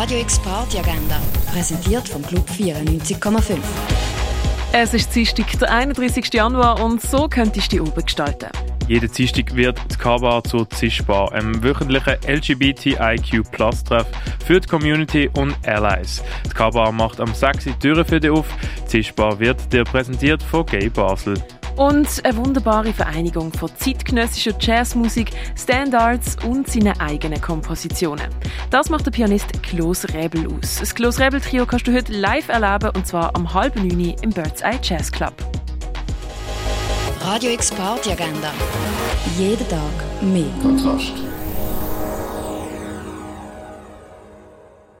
Radio X Party Agenda, präsentiert vom Club 94,5. Es ist Dienstag, der 31. Januar und so könntest du die oben gestalten. Jeden Dienstag wird die K-Bar zur Zischbar, einem wöchentlichen LGBTIQ-Plus-Treff für die Community und Allies. Die K-Bar macht am 6. die Türen für dich auf. Die Zischbar wird dir präsentiert von Gay Basel. Und eine wunderbare Vereinigung von zeitgenössischer Jazzmusik, Standards und seinen eigenen Kompositionen. Das macht der Pianist Klos Rebel aus. Das Klos Rebel Trio kannst du heute live erleben und zwar am halben neun im Bird's Eye Jazz Club. Radio X Party Agenda. Jeden Tag mehr. Kontrast.